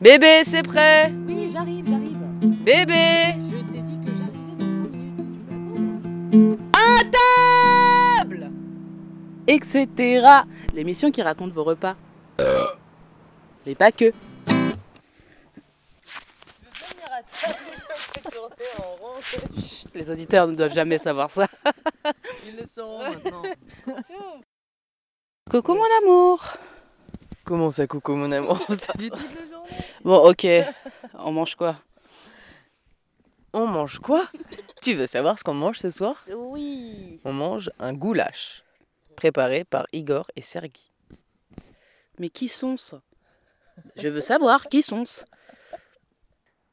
Bébé, c'est prêt Oui, j'arrive, j'arrive. Bébé Je t'ai dit que j'arrivais dans 5 minutes. Tu veux attendre. Table Etc. L'émission qui raconte vos repas. Mais pas que. Chut, Les auditeurs ne doivent jamais savoir ça. Ils le sauront maintenant. Coucou mon amour Comment ça, coucou mon amour? Bon, ok. On mange quoi? On mange quoi? Tu veux savoir ce qu'on mange ce soir? Oui. On mange un goulash, préparé par Igor et Sergi. Mais qui sont-ce? Je veux savoir qui sont-ce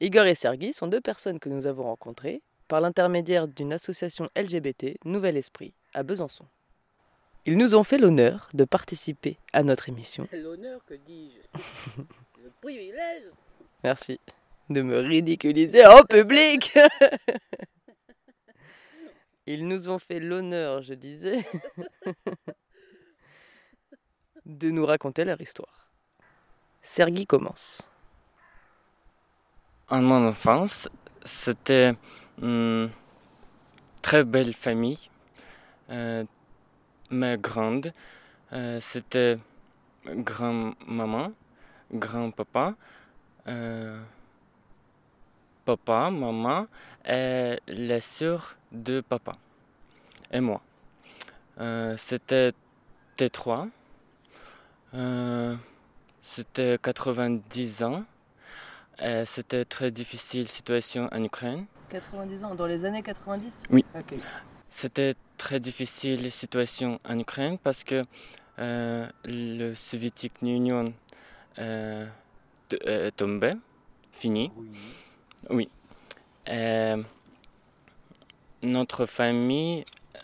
Igor et Sergi sont deux personnes que nous avons rencontrées par l'intermédiaire d'une association LGBT Nouvel Esprit à Besançon. Ils nous ont fait l'honneur de participer à notre émission. L'honneur, que dis-je? Le privilège Merci de me ridiculiser en public. Ils nous ont fait l'honneur, je disais, de nous raconter leur histoire. Sergi commence. En mon enfance, c'était une très belle famille, euh, mais grande. Euh, c'était grand-maman, grand-papa, euh, papa, maman et les sœurs de papa et moi. Euh, c'était T3. Euh, c'était 90 ans. Et c'était très difficile situation en Ukraine. 90 ans, dans les années 90 Oui. C'était très difficile situation en Ukraine parce que euh, le Soviétique Union euh, est tombé, fini. Oui. Et notre famille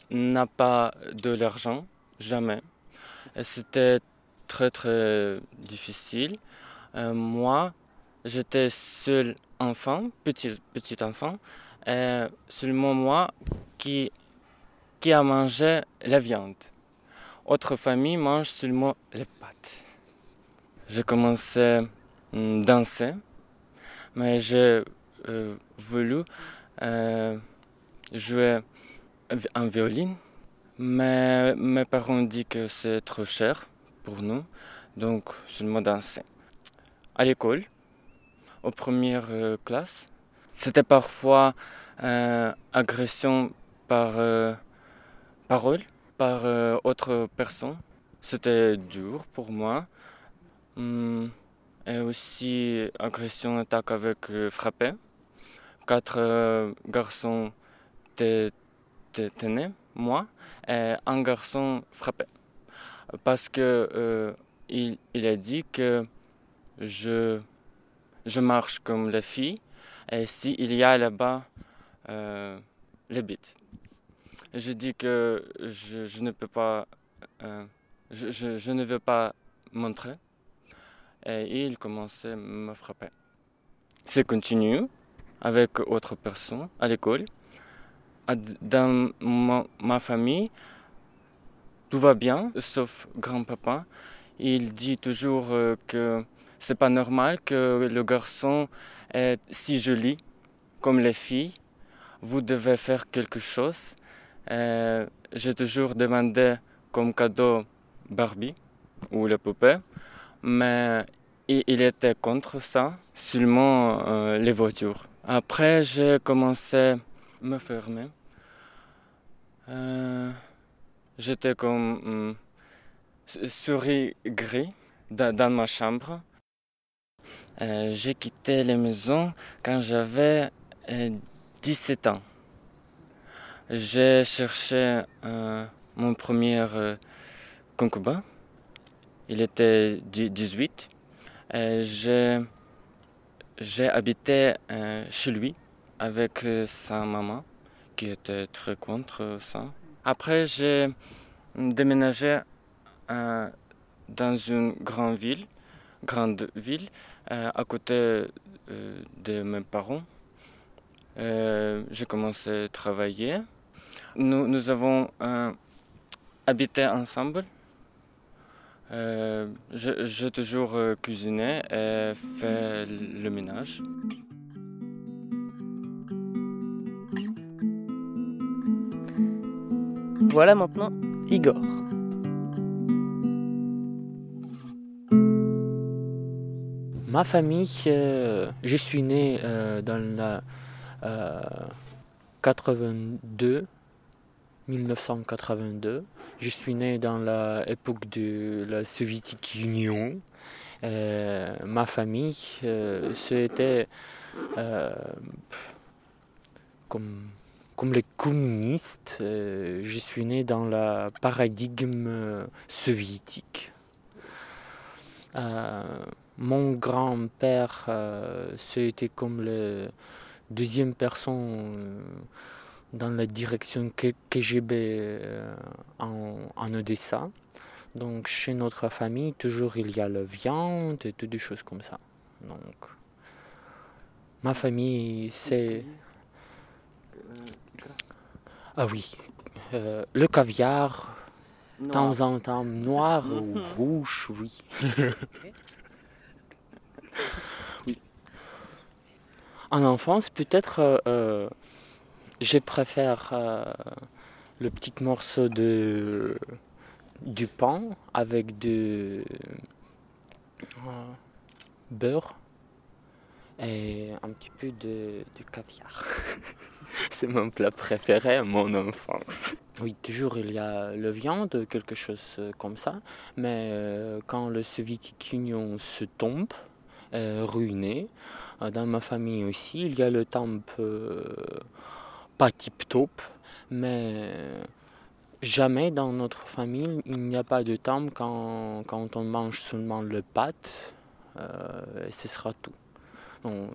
n'a pas de l'argent, jamais. C'était très très difficile. Euh, moi, j'étais seul enfant, petit, petit enfant, seulement moi qui, qui a mangé la viande. Autre famille mange seulement les pâtes. J'ai commencé à danser, mais j'ai euh, voulu euh, jouer en violine, mais mes parents ont dit que c'est trop cher pour nous, donc seulement danser. À l'école, aux premières euh, classes, c'était parfois euh, agression par parole, par euh, autre personne. C'était dur pour moi. Hum, et aussi agression, attaque avec euh, frappé. Quatre euh, garçons te- te- tenaient, moi, et un garçon frappait. Parce que euh, il, a dit que je, marche comme les filles et s'il y a là-bas euh, les bites. Je dis que je, ne peux pas, euh, je, ne veux pas montrer et il commençait à me frapper. C'est continu avec autres personnes à l'école. Dans ma, ma famille, tout va bien, sauf grand-papa. Il dit toujours euh, que c'est pas normal que le garçon est si joli comme les filles. Vous devez faire quelque chose. Euh, J'ai toujours demandé comme cadeau Barbie ou la poupée, mais il, était contre ça, seulement euh, les voitures. Après, j'ai commencé à me fermer. Euh, J'étais comme s- souris gris dans, dans ma chambre. J'ai quitté la maison quand j'avais euh, 17 ans. J'ai cherché euh, mon premier euh, concubin. Il était dix- 18. Et j'ai, habité euh, chez lui avec sa maman qui était très contre ça. Après, j'ai déménagé dans une grande ville, grande ville à côté de mes parents. J'ai commencé à travailler. Nous, nous avons euh, habité ensemble Euh, je- J'ai toujours euh, cuisiné et fait le ménage. Voilà maintenant Igor. Ma famille, euh, je suis né euh, dans la euh, 82, 1982. Je suis né dans l'époque de la Soviétique Union. Euh, ma famille, euh, c'était euh, comme, comme les communistes. euh, je suis né dans le paradigme euh, soviétique. Euh, mon grand-père, euh, c'était comme le deuxième personne euh, dans la direction KGB euh, en, en Odessa. Donc chez notre famille, toujours il y a la viande et toutes des choses comme ça. Donc ma famille, c'est... Ah oui, euh, le caviar, de temps en temps noir ou rouge, oui. En enfance, peut-être, euh, euh, je préfère euh, le petit morceau de du pain avec du euh, beurre et un petit peu de, caviar. C'est mon plat préféré à mon enfance. Oui, toujours il y a le viande, quelque chose euh, comme ça, mais quand le Soviétique Union se tombe, ruiné, dans ma famille aussi, il y a le temps euh, pas tip-top, mais jamais dans notre famille, il n'y a pas de temps quand, on mange seulement le pâte, euh, ce sera tout. Euh,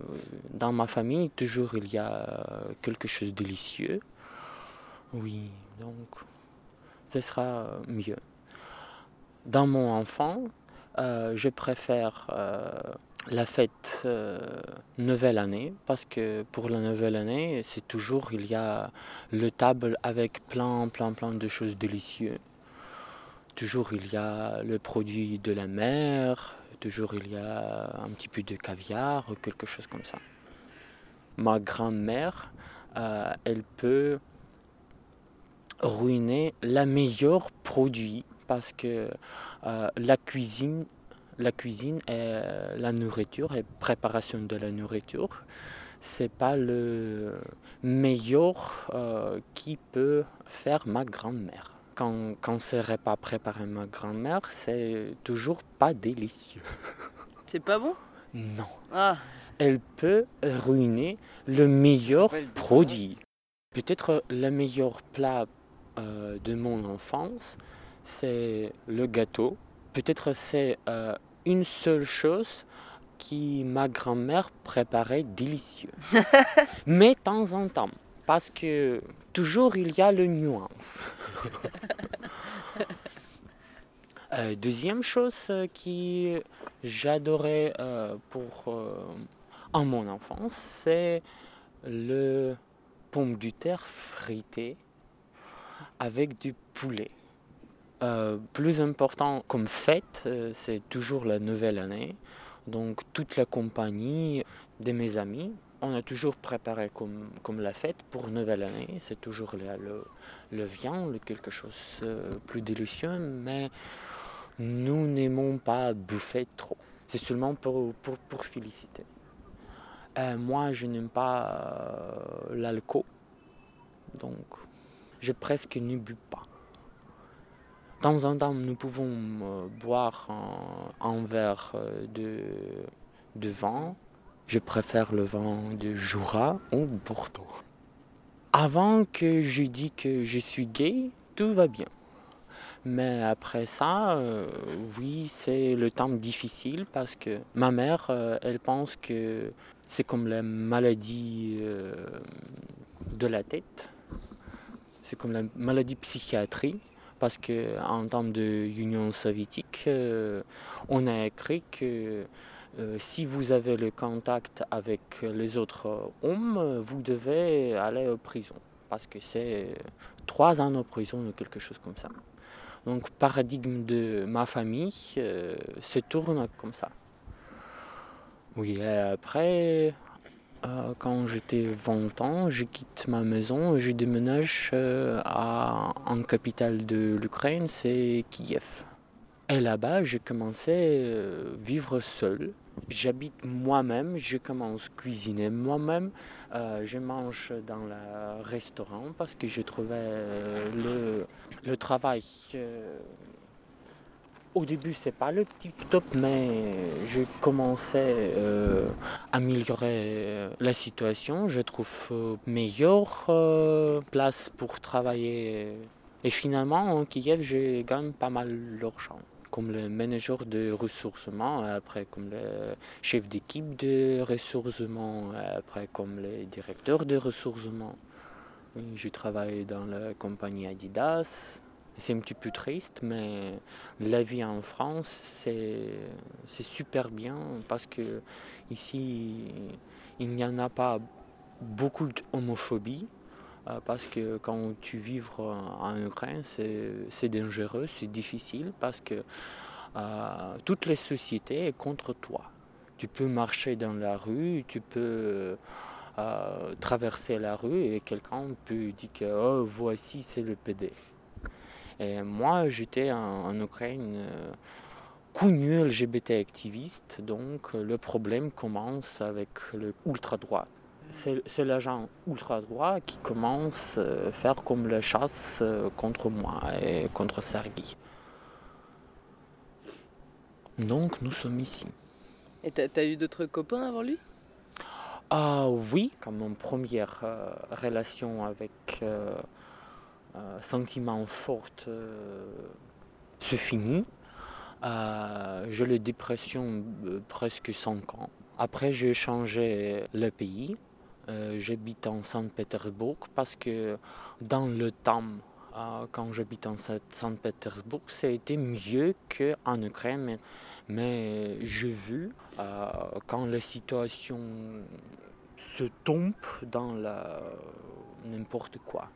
dans ma famille, toujours il y a quelque chose de délicieux. Oui, donc ce sera mieux. Dans mon enfant, euh, je préfère la fête euh, nouvelle année parce que pour la nouvelle année, c'est toujours il y a le table avec plein plein plein de choses délicieuses. Toujours il y a le produit de la mer, toujours il y a un petit peu de caviar, quelque chose comme ça. Ma grand-mère, euh, elle peut ruiner la meilleure produit parce que euh, la cuisine la cuisine et la nourriture et préparation de la nourriture. C'est pas le meilleur euh, qui peut faire ma grand-mère. Quand, quand ce repas préparé ma grand-mère c'est toujours pas délicieux. C'est pas bon? Non. Ah, elle peut ruiner le meilleur produit. Peut-être le meilleur plat euh, de mon enfance, c'est le gâteau. Peut-être c'est euh, une seule chose qui ma grand-mère préparait délicieux. Mais de temps en temps, parce que toujours il y a le nuance. Euh, deuxième chose euh, qui j'adorais euh, pour euh, en mon enfance, c'est le pomme de terre frité avec du poulet. Euh, plus important comme fête, euh, c'est toujours la nouvelle année. Donc toute la compagnie de mes amis, on a toujours préparé comme, comme la fête pour nouvelle année. C'est toujours le, le, viande, quelque chose euh, plus délicieux, mais nous n'aimons pas bouffer trop. C'est seulement pour, pour, pour féliciter. Moi, je n'aime pas euh, l'alcool, donc je presque ne bu pas. Temps en temps, nous pouvons euh, boire un, un verre euh, de, de vin. Je préfère le vin de Jura ou Bordeaux. Avant que je dise que je suis gay, tout va bien. Mais après ça, euh, oui, c'est le temps difficile parce que ma mère, euh, elle pense que c'est comme la maladie euh, de la tête. C'est comme la maladie psychiatrie. Parce qu'en temps de Union soviétique, euh, on a écrit que euh, si vous avez le contact avec les autres hommes, vous devez aller en prison. Parce que c'est trois ans en prison ou quelque chose comme ça. Donc, paradigme de ma famille euh, se tourne comme ça. Oui, et après, quand j'étais 20 ans, je quitte ma maison et je déménage euh, à, en capitale de l'Ukraine, c'est Kiev. Et là-bas, j'ai commencé à vivre seul. J'habite moi-même, je commence à cuisiner moi-même. Euh, je mange dans le restaurant parce que j'ai trouvé euh, le, travail. euh, au début, c'est pas le tip top, mais j'ai commencé euh, à améliorer euh, la situation. Je trouve euh, meilleure euh, place pour travailler. Et finalement, en Kiev, je gagne pas mal d'argent. Comme le manager de ressourcement, après comme le chef d'équipe de ressourcement, après comme le directeur de ressourcement. Je travaille dans la compagnie Adidas. C'est un petit peu triste, mais la vie en France, c'est super bien parce que ici, il n'y en a pas beaucoup d'homophobie. euh, Parce que quand tu vis en Ukraine, c'est dangereux, c'est difficile parce que euh, toute la société est contre toi. Tu peux marcher dans la rue, tu peux euh, traverser la rue et quelqu'un peut dire que oh, voici c'est le PD. Et moi j'étais en, en Ukraine euh, connu LGBT activiste, donc euh, le problème commence avec le ultra droit. C'est l'agent ultra droit qui commence à faire comme la chasse euh, contre moi et contre Sergi. Donc nous sommes ici. Et t'as as eu d'autres copains avant lui? Ah oui, comme mon première euh, relation avec euh, euh, sentiment fort euh, se finit. Euh, j'ai la dépression euh, presque 5 ans. Après, j'ai changé le pays. Euh, j'habite en Saint-Pétersbourg parce que dans le temps, euh, quand j'habite en Saint- Saint-Pétersbourg, ça a été mieux qu'en Ukraine. Mais, j'ai vu euh, quand la situation se tombe dans n'importe quoi.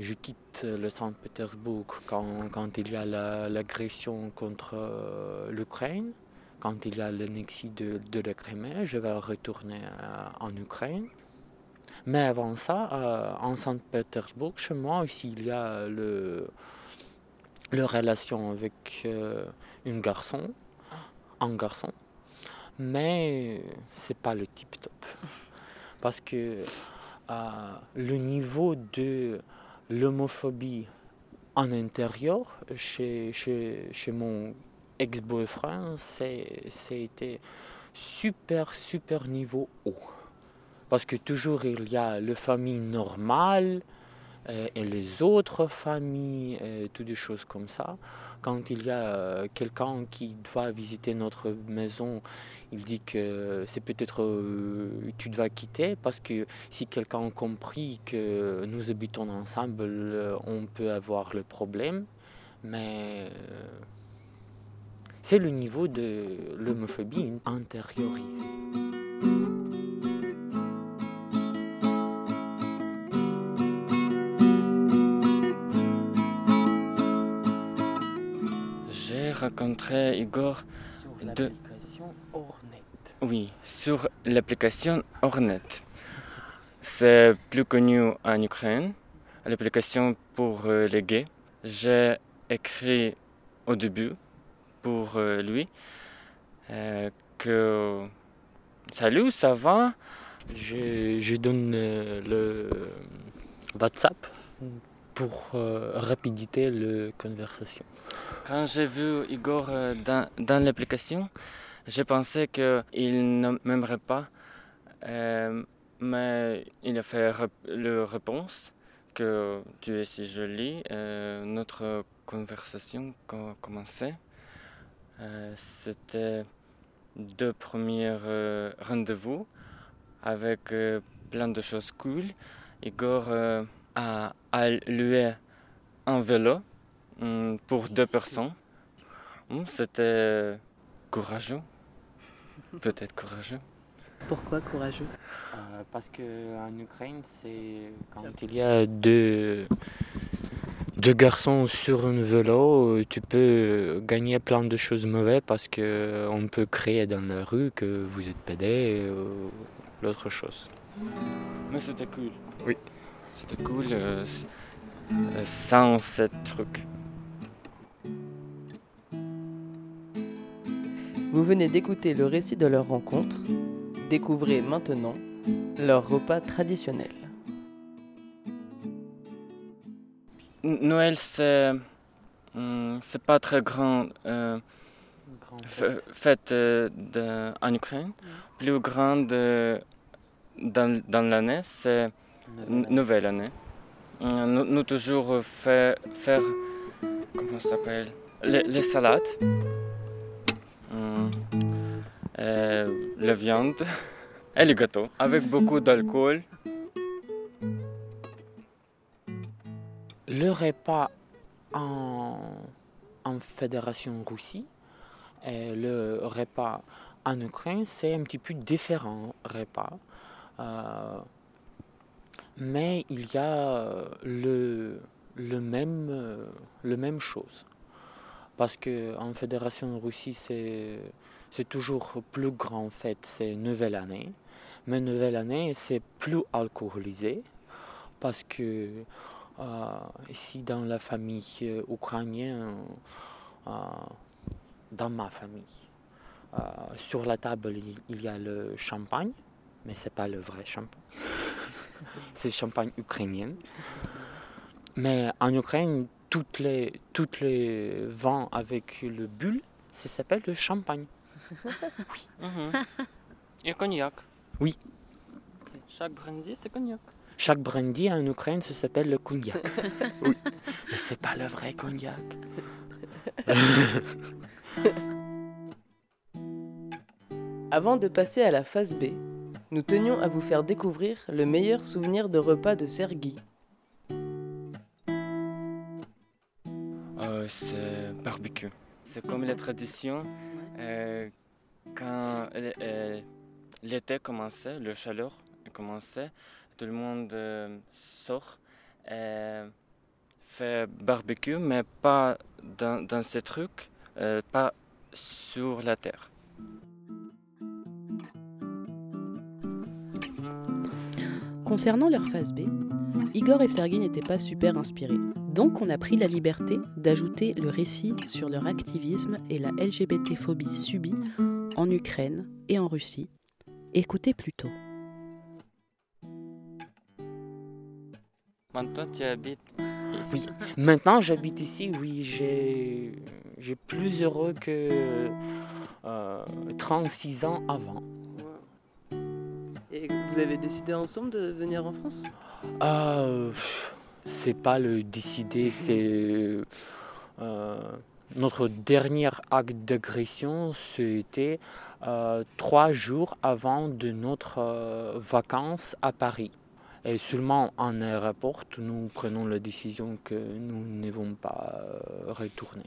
Je quitte le Saint-Pétersbourg quand, il y a la- l'agression contre euh, l'Ukraine, quand il y a l'annexie de, la Crimée, je vais retourner euh, en Ukraine. Mais avant ça, euh, en Saint-Pétersbourg, chez moi aussi, il y a le, le relation avec euh, un garçon, un garçon, mais c'est pas le tip top. Parce que le niveau de l'homophobie en intérieur chez, chez, chez mon ex-boyfriend, c'est- c'était super, super niveau haut. Parce que toujours il y a la famille normale euh, et les autres familles, et toutes des choses comme ça. Quand il y a euh, quelqu'un qui doit visiter notre maison, il dit que c'est peut-être euh, tu dois quitter parce que si quelqu'un a compris que nous habitons ensemble, euh, on peut avoir le problème. Mais c'est le niveau de l'homophobie intériorisée. Rencontré Igor, Sur De- l'application Hornet. oui, sur l'application Hornet. C'est plus connu en Ukraine, l'application pour euh, les gays. J'ai écrit au début pour euh, lui euh, que Salut, ça va? Je, je donne le WhatsApp pour euh, rapidité la conversation. Quand j'ai vu Igor euh, dans, l'application, j'ai pensé qu'il ne m'aimerait pas, euh, mais il a fait le réponse que tu es si jolie. Euh, notre conversation co- commençait. Euh, C'était deux premiers rendez-vous avec plein de choses cool. Igor a, a loué un vélo pour deux personnes. Hum, C'était courageux. Peut-être courageux. Pourquoi courageux? Euh, parce qu'en Ukraine, c'est quand il y a deux, deux garçons sur un vélo, tu peux gagner plein de choses mauvaises parce que euh, on peut créer dans la rue que vous êtes pédé ou l'autre chose. Mais c'était cool. Oui. C'était cool euh, euh, sans ce truc. Vous venez d'écouter le récit de leur rencontre. Découvrez maintenant leur repas traditionnel. Noël, c'est. hum, c'est pas très grand. euh, fête euh, de- en Ukraine. Plus grande euh, dans, dans l'année, c'est nouvelle année. Nous, nous toujours fait, faire. Comment ça s'appelle? Les, les salades. Euh, la viande et les gâteaux. Avec beaucoup d'alcool. Le repas en, en Fédération Russie et le repas en Ukraine, c'est un petit peu différent repas. Euh, mais il y a euh, le, le, même, euh, le même chose. Parce qu'en Fédération Russie, c'est, c'est toujours plus grand en fait, c'est Nouvelle Année. Mais Nouvelle Année, c'est plus alcoolisé. Parce que euh, ici dans la famille euh, ukrainienne, euh, dans ma famille, sur la table il, y a le champagne, mais c'est pas le vrai champagne. c'est champagne ukrainien. Mais en Ukraine, toutes les, toutes les vins avec le bulle, ça s'appelle le champagne. Mhm. Et cognac. Oui. Chaque brandy, c'est cognac. Chaque brandy en Ukraine, ça s'appelle le cognac. oui. Mais c'est pas le vrai cognac. Avant de passer à la phase B, nous tenions à vous faire découvrir le meilleur souvenir de repas de Sergi. Euh, c'est barbecue. C'est comme la tradition. Euh, quand euh, euh, l'été commençait, le chaleur commençait, tout le monde euh, sort fait barbecue, mais pas dans, dans ces trucs, pas sur la terre. Concernant leur phase B, Igor et Sergei n'étaient pas super inspirés. Donc on a pris la liberté d'ajouter le récit sur leur activisme et la LGBT-phobie subie en Ukraine et en Russie. Écoutez plutôt. Maintenant, tu habites ici. Maintenant, j'habite ici, oui, j'ai, j'ai plus heureux que euh, 36 ans avant. Et vous avez décidé ensemble de venir en France? Ah, pff, c'est pas le décider, c'est euh, notre dernier acte d'agression, c'était euh, trois jours avant de notre euh, vacances à Paris. Et seulement en aéroport, nous prenons la décision que nous ne vont pas euh, retourner.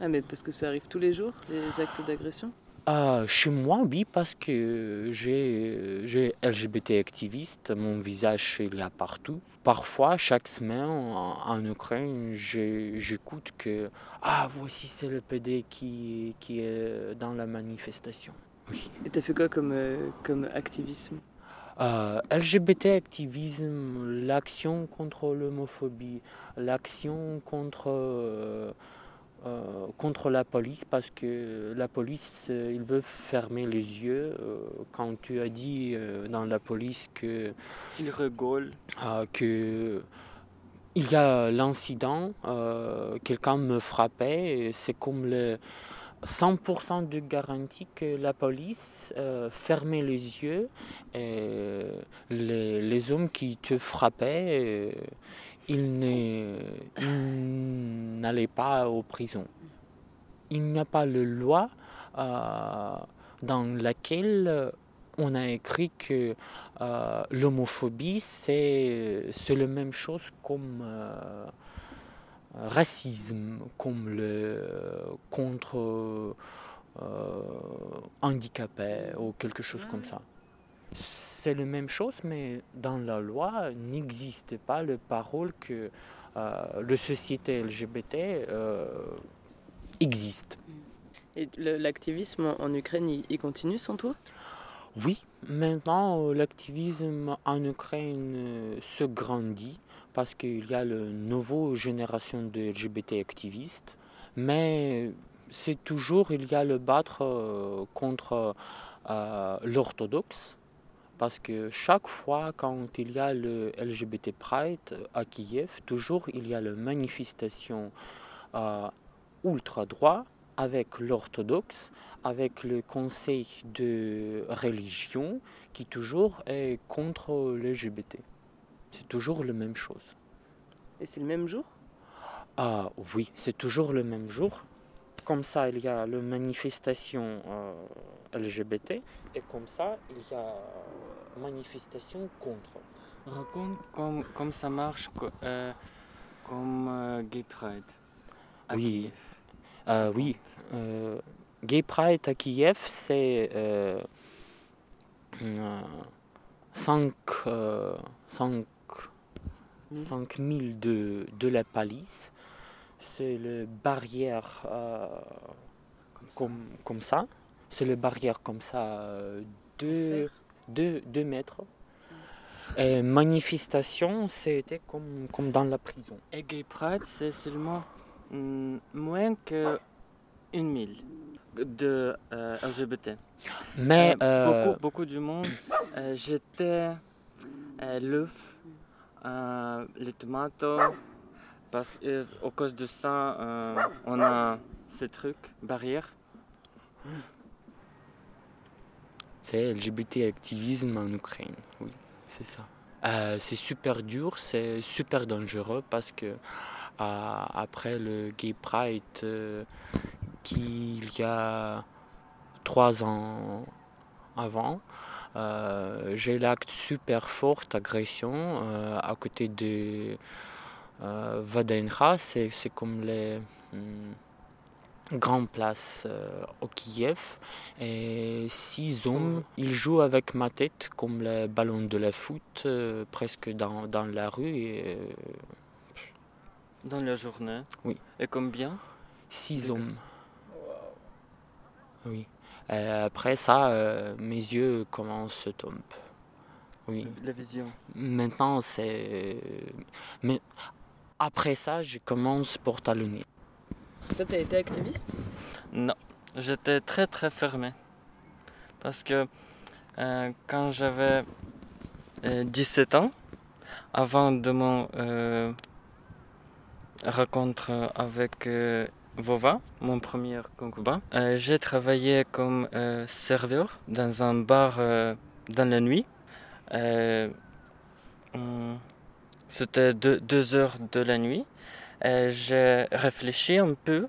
Ah mais parce que ça arrive tous les jours, les actes d'agression? Euh, chez moi, oui, parce que j'ai, LGBT activiste, mon visage y a partout. Parfois, chaque semaine en, en Ukraine, j'écoute que Ah, voici c'est le PD qui, qui est dans la manifestation. Oui. Et t'as fait quoi comme, euh, comme activisme? Euh, LGBT activisme, l'action contre l'homophobie, l'action contre, euh, contre la police, parce que la police, euh, il veut fermer les yeux. euh, quand tu as dit dans la police que, Il rigole. que il y a l'incident, quelqu'un me frappait, c'est comme le 100% de garantie que la police fermait les yeux et les, les hommes qui te frappaient, ils n'allaient pas aux prisons. Il n'y a pas de loi euh, dans laquelle on a écrit que euh, l'homophobie, c'est la même chose comme euh, racisme, comme le contre euh, handicapé ou quelque chose comme ça. C'est la même chose, mais dans la loi n'existe pas le parole que euh, la société LGBT euh, existe. Et l'activisme en Ukraine, il, continue sans toi? Oui, maintenant l'activisme en Ukraine euh, se grandit parce qu'il y a la nouvelle génération de LGBT activistes, mais c'est toujours, il y a le battre euh, contre euh, l'orthodoxe, parce que chaque fois quand il y a le LGBT Pride à Kiev, toujours il y a la manifestation euh, ultra-droit avec l'orthodoxe avec le conseil de religion qui toujours est contre l'LGBT. C'est toujours la même chose. Et c'est le même jour? Ah oui, c'est toujours le même jour. Comme ça, il y a la manifestation euh, LGBT et comme ça, il y a manifestation contre. Raconte comme, comme ça marche euh, comme euh, Gay Pride. à Oui. Kiev. Euh, oui, euh, Gay Pride à Kiev, c'est euh, 5 5 Mille. 000 de, de la police. C'est le barrière euh, Comme ça. comme, ça. C'est le barrière comme ça, 2 deux, deux mètres. Et manifestation, c'était comme, comme dans la prison. Et Gay Pride, c'est seulement mm, moins que une mille de euh, LGBT. Mais Euh, euh, beaucoup, beaucoup du monde. euh, J'étais euh, l'œuf, euh, les tomates, parce que à cause de ça, euh, on a ce truc, barrière. C'est LGBT activisme en Ukraine, oui, c'est ça. Euh, c'est super dur, c'est super dangereux parce que euh, après le Gay Pride euh, qu'il y a trois ans avant, euh, j'ai l'acte super forte agression euh, à côté de euh, Vadenra, c'est c'est comme les hum, grandes places euh, au Kiev. Et six hommes, ils jouent avec ma tête comme les ballons de la foot, euh, presque dans, dans la rue. Et, euh, Dans la journée. Oui. Et combien? Six hommes. Oui. Et après ça, mes yeux commencent à tomber. Oui. La vision. Maintenant, c'est. Mais après ça, je commence pour talonner. Toi, t'as été activiste? Non, j'étais très très fermé. Parce que euh, quand j'avais euh, 17 ans, avant de mon euh, rencontre avec euh, Vova, mon premier concubin, euh, j'ai travaillé comme euh, serveur dans un bar euh, dans la nuit. Euh, hum, C'était 2 heures de la nuit. J'ai réfléchi un peu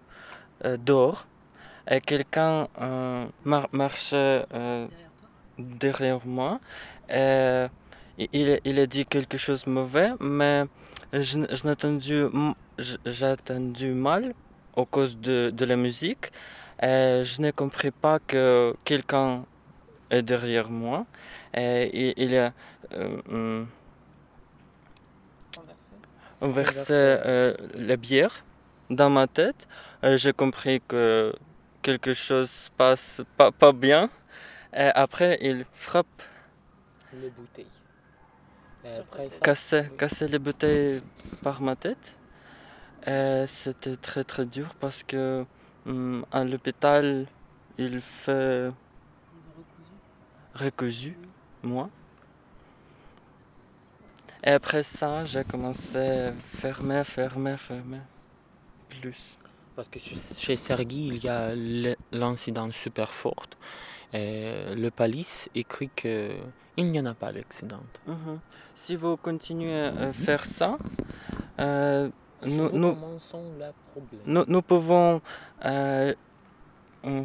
euh, dehors et quelqu'un euh, mar- marchait euh, derrière moi. Il, il a dit quelque chose de mauvais, mais j'ai entendu mal à cause de, de la musique. Je n'ai compris pas que quelqu'un est derrière moi. Et il, il a versé euh, la bière dans ma tête. Euh, J'ai compris que quelque chose se passe pas, pas bien. Et après, il frappe, Les bouteilles. Après ça, oui. cassait les bouteilles par ma tête. Et c'était très très dur parce que hum, à l'hôpital, il fait recousu, moi. Et après ça, j'ai commencé à fermer, fermer, fermer. Plus. Parce que chez- Sergi, il y a l'incident super fort. Et le police écrit qu'il n'y en a pas l'accident. Mhm. Si vous continuez à faire ça, euh, nous, nous, pouvons euh,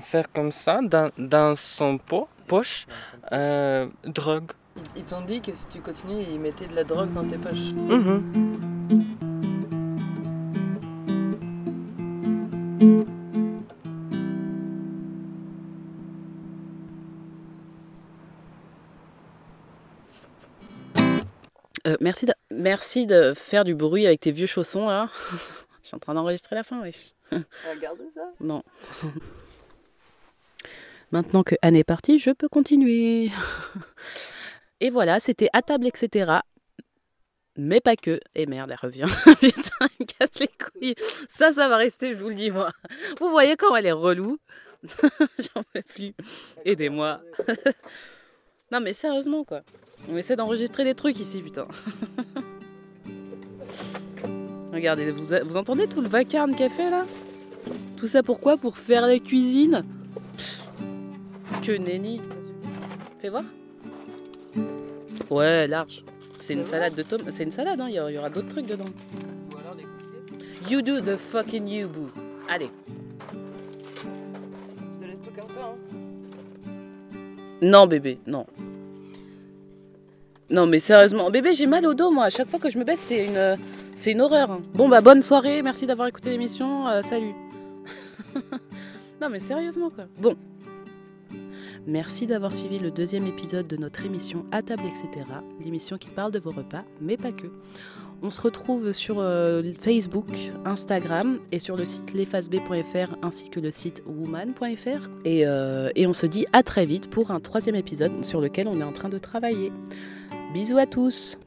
faire comme ça dans, dans son po- poche, euh, drogue. Ils t'ont dit que si tu continues, ils mettaient de la drogue dans tes poches. Mhm. Euh, merci d'a- Merci de faire du bruit avec tes vieux chaussons là. Je suis en train d'enregistrer la fin, wesh. Regarde ça. Non. Maintenant que Anne est partie, je peux continuer. Et voilà, c'était à table, etc. Mais pas que. Et merde, elle revient. Putain, elle casse les couilles. Ça, ça va rester, je vous le dis, moi. Vous voyez comment elle est relou J'en peux plus. Aidez-moi. non, mais sérieusement, quoi. On essaie d'enregistrer des trucs ici, putain. Regardez, vous, vous entendez tout le vacarme qu'elle fait là? Tout ça pourquoi Pour faire la cuisine? Que nenni. Fais voir. Ouais, large. C'est une salade de tomates. C'est une salade, hein. il y aura, d'autres trucs dedans. Ou alors les coquillettes. You do the fucking you, boo. Allez. Je te laisse tout comme ça. Hein. Non, bébé, non. Non, mais sérieusement, bébé, j'ai mal au dos, moi. À chaque fois que je me baisse, c'est une, c'est une horreur. hein. Bon, bah, bonne soirée. Merci d'avoir écouté l'émission. euh, salut. non, mais sérieusement, quoi. Bon. Merci d'avoir suivi le deuxième épisode de notre émission À table, etc. L'émission qui parle de vos repas, mais pas que. On se retrouve sur euh, Facebook, Instagram et sur le site lesfaceb.fr ainsi que le site woman.fr. Euh, et on se dit à très vite pour un troisième épisode sur lequel on est en train de travailler. Bisous à tous